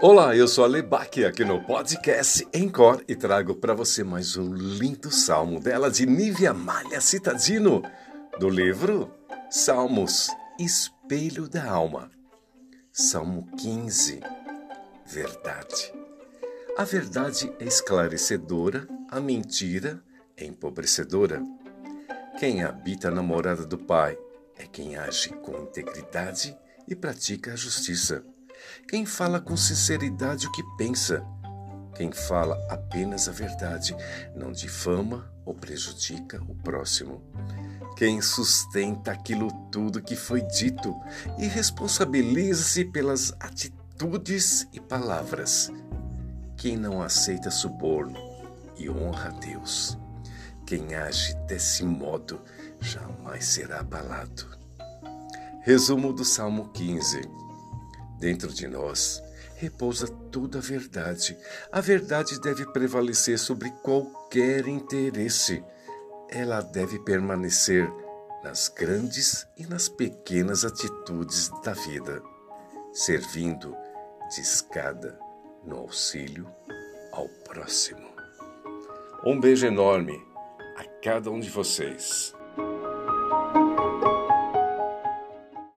Olá, eu sou a aqui no podcast Encore e trago para você mais um lindo salmo dela de Nívia Malha Citadino, do livro Salmos, Espelho da Alma. Salmo 15. Verdade. A verdade é esclarecedora, a mentira é empobrecedora. Quem habita na morada do Pai é quem age com integridade e pratica a justiça. Quem fala com sinceridade o que pensa. Quem fala apenas a verdade, não difama ou prejudica o próximo. Quem sustenta aquilo tudo que foi dito e responsabiliza-se pelas atitudes e palavras. Quem não aceita suborno e honra a Deus. Quem age desse modo jamais será abalado. Resumo do Salmo 15. Dentro de nós repousa toda a verdade. A verdade deve prevalecer sobre qualquer interesse. Ela deve permanecer nas grandes e nas pequenas atitudes da vida, servindo de escada no auxílio ao próximo. Um beijo enorme a cada um de vocês.